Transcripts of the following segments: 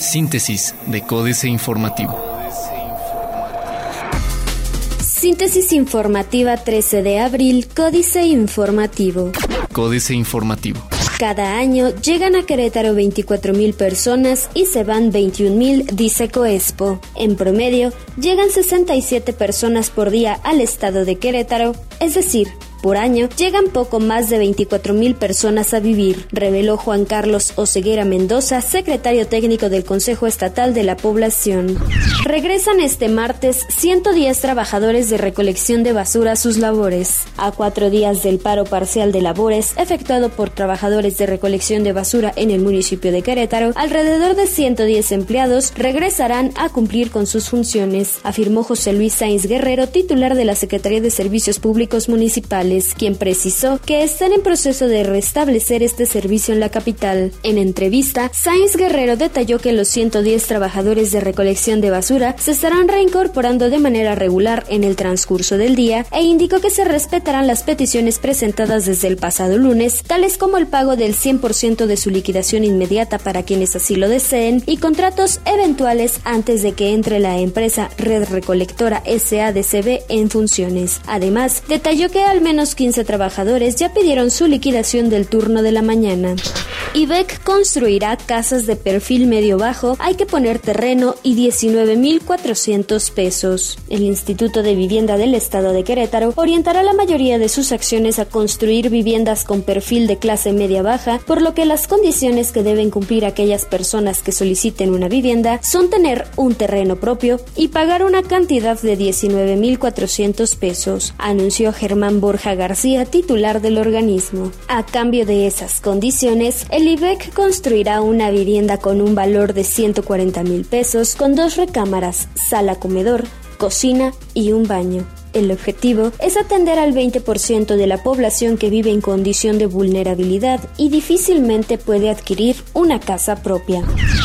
Síntesis de Códice Informativo. Síntesis informativa 13 de abril, Códice Informativo. Códice Informativo. Cada año llegan a Querétaro 24.000 personas y se van 21.000, dice Coespo. En promedio, llegan 67 personas por día al estado de Querétaro, es decir, por año, llegan poco más de 24.000 personas a vivir, reveló Juan Carlos Oseguera Mendoza, secretario técnico del Consejo Estatal de la Población. Regresan este martes 110 trabajadores de recolección de basura a sus labores. A cuatro días del paro parcial de labores efectuado por trabajadores de recolección de basura en el municipio de Querétaro, alrededor de 110 empleados regresarán a cumplir con sus funciones, afirmó José Luis Sainz Guerrero, titular de la Secretaría de Servicios Públicos Municipales quien precisó que están en proceso de restablecer este servicio en la capital. En entrevista, Sainz Guerrero detalló que los 110 trabajadores de recolección de basura se estarán reincorporando de manera regular en el transcurso del día e indicó que se respetarán las peticiones presentadas desde el pasado lunes, tales como el pago del 100% de su liquidación inmediata para quienes así lo deseen y contratos eventuales antes de que entre la empresa Red Recolectora SADCB en funciones. Además, detalló que al menos 15 trabajadores ya pidieron su liquidación del turno de la mañana. IBEC construirá casas de perfil medio-bajo, hay que poner terreno y 19.400 pesos. El Instituto de Vivienda del Estado de Querétaro orientará la mayoría de sus acciones a construir viviendas con perfil de clase media-baja, por lo que las condiciones que deben cumplir aquellas personas que soliciten una vivienda son tener un terreno propio y pagar una cantidad de 19.400 pesos, anunció Germán Borja García, titular del organismo. A cambio de esas condiciones, el IBEC construirá una vivienda con un valor de 140 mil pesos con dos recámaras, sala comedor, cocina y un baño. El objetivo es atender al 20% de la población que vive en condición de vulnerabilidad y difícilmente puede adquirir una casa propia.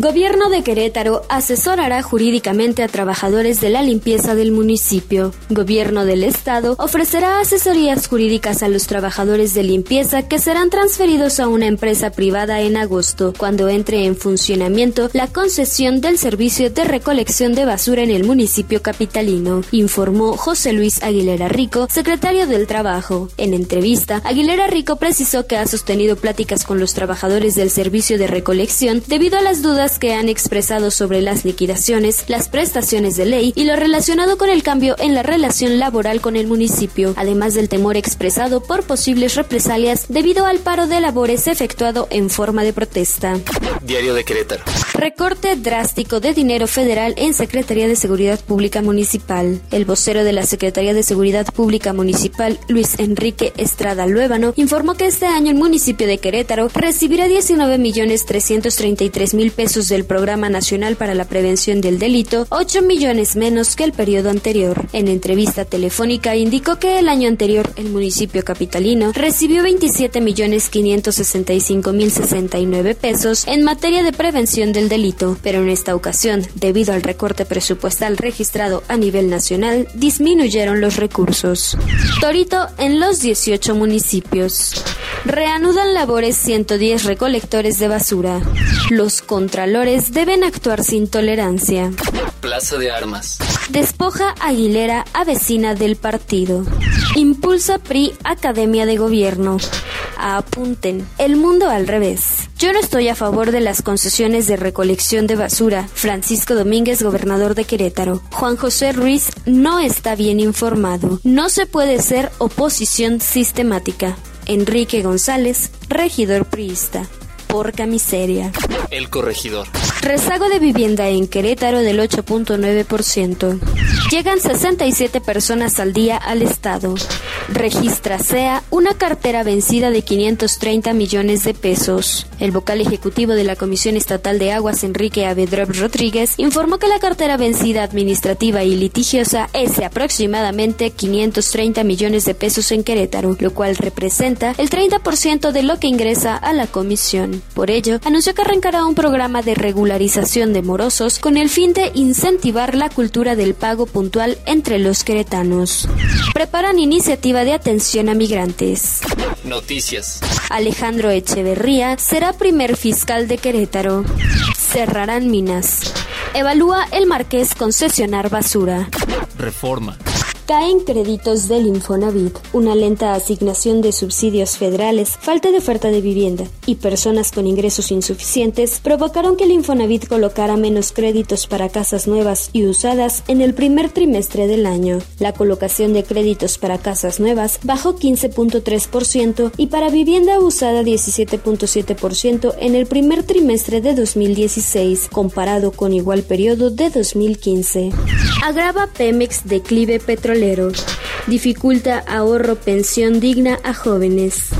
Gobierno de Querétaro asesorará jurídicamente a trabajadores de la limpieza del municipio. Gobierno del Estado ofrecerá asesorías jurídicas a los trabajadores de limpieza que serán transferidos a una empresa privada en agosto, cuando entre en funcionamiento la concesión del servicio de recolección de basura en el municipio capitalino, informó José Luis Aguilera Rico, secretario del Trabajo. En entrevista, Aguilera Rico precisó que ha sostenido pláticas con los trabajadores del servicio de recolección debido a las dudas que han expresado sobre las liquidaciones, las prestaciones de ley y lo relacionado con el cambio en la relación laboral con el municipio, además del temor expresado por posibles represalias debido al paro de labores efectuado en forma de protesta. Diario de Querétaro. Recorte drástico de dinero federal en Secretaría de Seguridad Pública Municipal. El vocero de la Secretaría de Seguridad Pública Municipal, Luis Enrique Estrada Luébano, informó que este año el municipio de Querétaro recibirá 19 millones 333 mil pesos del Programa Nacional para la Prevención del Delito, 8 millones menos que el periodo anterior. En entrevista telefónica indicó que el año anterior el municipio capitalino recibió 27 millones 565 mil 69 pesos en materia de prevención del delito, pero en esta ocasión, debido al recorte presupuestal registrado a nivel nacional, disminuyeron los recursos. Torito en los 18 municipios. Reanudan labores 110 recolectores de basura. Los contralores deben actuar sin tolerancia. Plaza de Armas. Despoja Aguilera a vecina del partido. Impulsa PRI Academia de Gobierno. Apunten, el mundo al revés. Yo no estoy a favor de las concesiones de recolección de basura. Francisco Domínguez, gobernador de Querétaro. Juan José Ruiz no está bien informado. No se puede ser oposición sistemática. Enrique González, regidor priista porca miseria. El corregidor. Rezago de vivienda en Querétaro del 8.9%. Llegan 67 personas al día al Estado. Registra SEA una cartera vencida de 530 millones de pesos. El vocal ejecutivo de la Comisión Estatal de Aguas, Enrique Avedrop Rodríguez, informó que la cartera vencida administrativa y litigiosa es de aproximadamente 530 millones de pesos en Querétaro, lo cual representa el 30% de lo que ingresa a la comisión. Por ello, anunció que arrancará un programa de regularización de morosos con el fin de incentivar la cultura del pago puntual entre los queretanos. Preparan iniciativa de atención a migrantes. Noticias. Alejandro Echeverría será primer fiscal de Querétaro. Cerrarán minas. Evalúa el Marqués concesionar basura. Reforma. Caen créditos del Infonavit, una lenta asignación de subsidios federales, falta de oferta de vivienda y personas con ingresos insuficientes provocaron que el Infonavit colocara menos créditos para casas nuevas y usadas en el primer trimestre del año. La colocación de créditos para casas nuevas bajó 15.3% y para vivienda usada 17.7% en el primer trimestre de 2016, comparado con igual periodo de 2015. Agrava Pemex declive petrolero Dificulta ahorro pensión digna a jóvenes.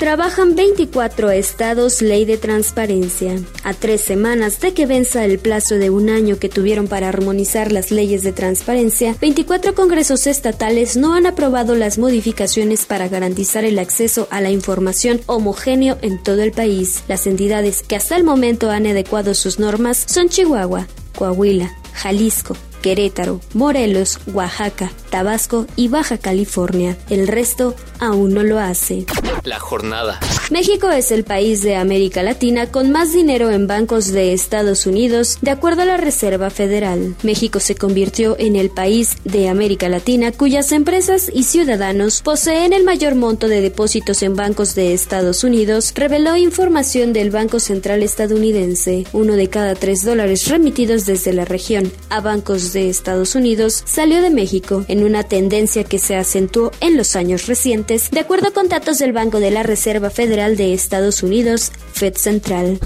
Trabajan 24 estados ley de transparencia. A tres semanas de que venza el plazo de un año que tuvieron para armonizar las leyes de transparencia, 24 congresos estatales no han aprobado las modificaciones para garantizar el acceso a la información homogéneo en todo el país. Las entidades que hasta el momento han adecuado sus normas son Chihuahua, Coahuila, Jalisco, Querétaro, Morelos, Oaxaca, Tabasco y Baja California. El resto aún no lo hace. La jornada. México es el país de América Latina con más dinero en bancos de Estados Unidos, de acuerdo a la Reserva Federal. México se convirtió en el país de América Latina cuyas empresas y ciudadanos poseen el mayor monto de depósitos en bancos de Estados Unidos, reveló información del Banco Central estadounidense. Uno de cada tres dólares remitidos desde la región a bancos de Estados Unidos salió de México, en una tendencia que se acentuó en los años recientes, de acuerdo con datos del Banco de la Reserva Federal de Estados Unidos, Fed Central.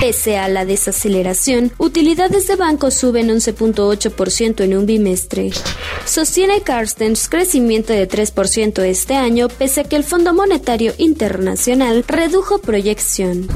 Pese a la desaceleración, utilidades de bancos suben 11.8% en un bimestre. Sostiene Carstens crecimiento de 3% este año, pese a que el Fondo Monetario Internacional redujo proyección.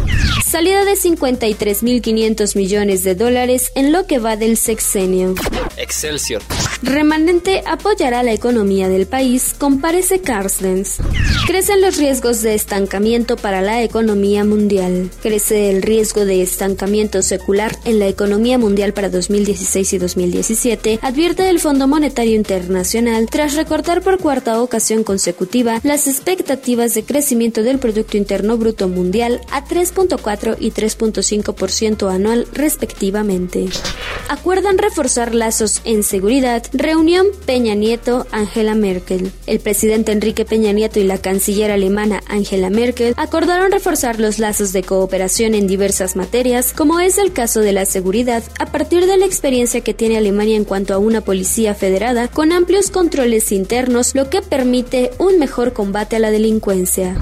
Salida de 53.500 millones de dólares en lo que va del sexenio. Excelsior. Remanente apoyará la economía del país, comparece Carstens. Crecen los riesgos de estancamiento para la economía mundial. Crece el riesgo de estancamiento secular en la economía mundial para 2016 y 2017, advierte el Fondo Monetario Internacional tras recortar por cuarta ocasión consecutiva las expectativas de crecimiento del Producto Interno Bruto Mundial a 3.4 y 3.5% anual respectivamente. Acuerdan reforzar en seguridad Reunión Peña Nieto-Angela Merkel. El presidente Enrique Peña Nieto y la canciller alemana Angela Merkel acordaron reforzar los lazos de cooperación en diversas materias, como es el caso de la seguridad, a partir de la experiencia que tiene Alemania en cuanto a una policía federada con amplios controles internos, lo que permite un mejor combate a la delincuencia.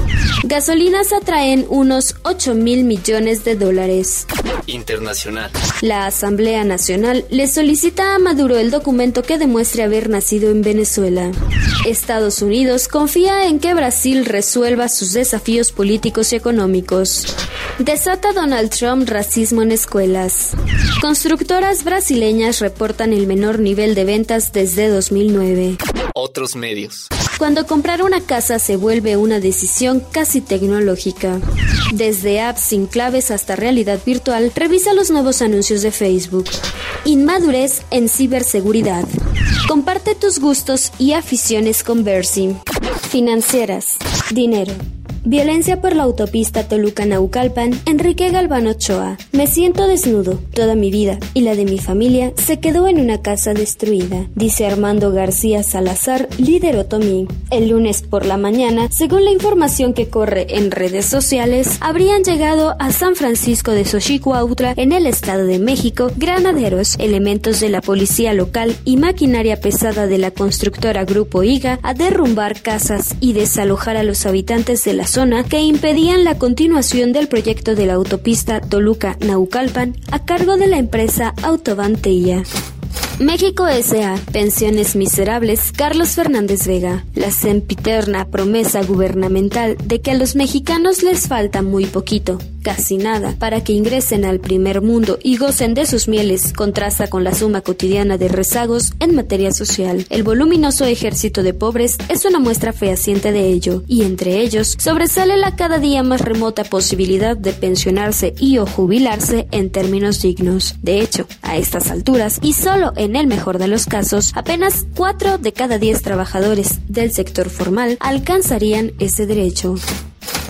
Gasolinas atraen unos 8 mil millones de dólares. Internacional. La Asamblea Nacional le solicita a Maduro el documento que demuestre haber nacido en Venezuela. Estados Unidos confía en que Brasil resuelva sus desafíos políticos y económicos. Desata Donald Trump racismo en escuelas. Constructoras brasileñas reportan el menor nivel de ventas desde 2009. Otros medios. Cuando comprar una casa se vuelve una decisión casi tecnológica. Desde apps sin claves hasta realidad virtual, revisa los nuevos anuncios de Facebook. Inmadurez en ciberseguridad. Comparte tus gustos y aficiones con Versi. Financieras. Dinero. Violencia por la autopista Toluca-Naucalpan, Enrique Galván Ochoa. Me siento desnudo. Toda mi vida y la de mi familia se quedó en una casa destruida, dice Armando García Salazar, líder Otomí. El lunes por la mañana, según la información que corre en redes sociales, habrían llegado a San Francisco de Xochicuautla, en el Estado de México, granaderos, elementos de la policía local y maquinaria pesada de la constructora Grupo IGA a derrumbar casas y desalojar a los habitantes de la zona que impedían la continuación del proyecto de la autopista Toluca-Naucalpan a cargo de la empresa Autobantella. México S.A. Pensiones miserables. Carlos Fernández Vega. La sempiterna promesa gubernamental de que a los mexicanos les falta muy poquito casi nada, para que ingresen al primer mundo y gocen de sus mieles, contrasta con la suma cotidiana de rezagos en materia social. El voluminoso ejército de pobres es una muestra fehaciente de ello, y entre ellos sobresale la cada día más remota posibilidad de pensionarse y o jubilarse en términos dignos. De hecho, a estas alturas, y solo en el mejor de los casos, apenas 4 de cada 10 trabajadores del sector formal alcanzarían ese derecho.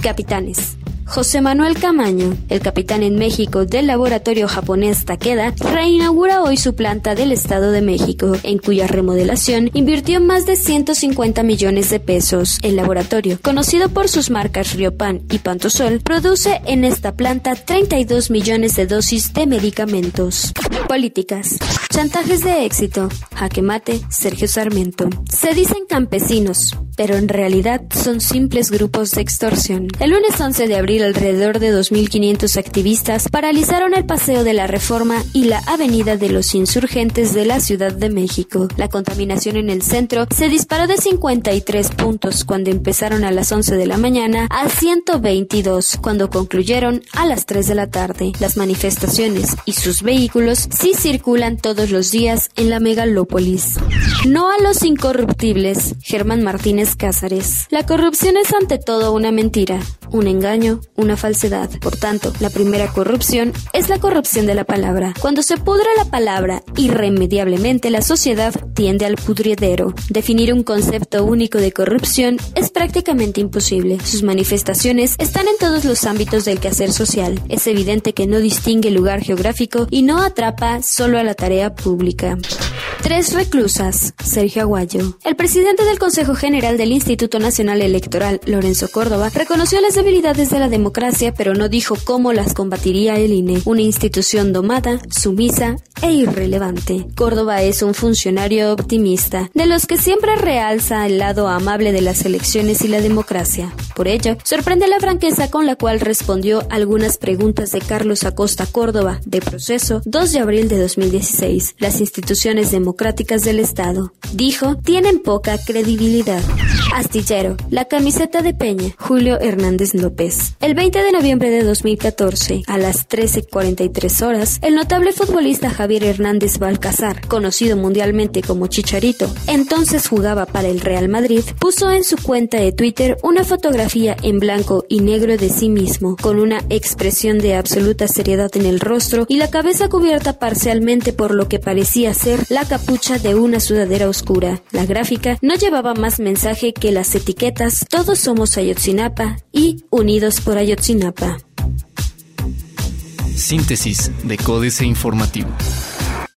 Capitanes. José Manuel Camaño, el capitán en México del laboratorio japonés Takeda, reinaugura hoy su planta del Estado de México, en cuya remodelación invirtió más de 150 millones de pesos. El laboratorio, conocido por sus marcas Riopan y Pantosol, produce en esta planta 32 millones de dosis de medicamentos. Políticas. Chantajes de éxito. Jaque mate, Sergio Sarmiento. Se dicen campesinos, pero en realidad son simples grupos de extorsión. El lunes 11 de abril alrededor de 2.500 activistas paralizaron el Paseo de la Reforma y la Avenida de los Insurgentes de la Ciudad de México. La contaminación en el centro se disparó de 53 puntos cuando empezaron a las 11 de la mañana a 122 cuando concluyeron a las 3 de la tarde. Las manifestaciones y sus vehículos sí circulan todos los días en la megalópolis. No a los incorruptibles, Germán Martínez Cázares. La corrupción es ante todo una mentira, un engaño, una falsedad. Por tanto, la primera corrupción es la corrupción de la palabra. Cuando se pudre la palabra, irremediablemente la sociedad tiende al pudriedero. Definir un concepto único de corrupción es prácticamente imposible. Sus manifestaciones están en todos los ámbitos del quehacer social. Es evidente que no distingue lugar geográfico y no atrapa solo a la tarea pública. Tres reclusas. Sergio Aguayo. El presidente del Consejo General del Instituto Nacional Electoral, Lorenzo Córdoba, reconoció las debilidades de la democracia, pero no dijo cómo las combatiría el INE, una institución domada, sumisa e irrelevante. Córdoba es un funcionario optimista, de los que siempre realza el lado amable de las elecciones y la democracia. Por ello, sorprende la franqueza con la cual respondió algunas preguntas de Carlos Acosta Córdoba, de proceso 2 de abril de 2016. Las instituciones democráticas del Estado, dijo, tienen poca credibilidad. Astillero, la camiseta de Peña, Julio Hernández López. El 20 de noviembre de 2014, a las 13.43 horas, el notable futbolista Javier Hernández Balcazar, conocido mundialmente como Chicharito, entonces jugaba para el Real Madrid, puso en su cuenta de Twitter una fotografía en blanco y negro de sí mismo, con una expresión de absoluta seriedad en el rostro y la cabeza cubierta parcialmente por lo que parecía ser la capucha de una sudadera oscura. La gráfica no llevaba más mensaje que las etiquetas Todos somos Ayotzinapa y Unidos por Ayotzinapa. Síntesis de Códice Informativo.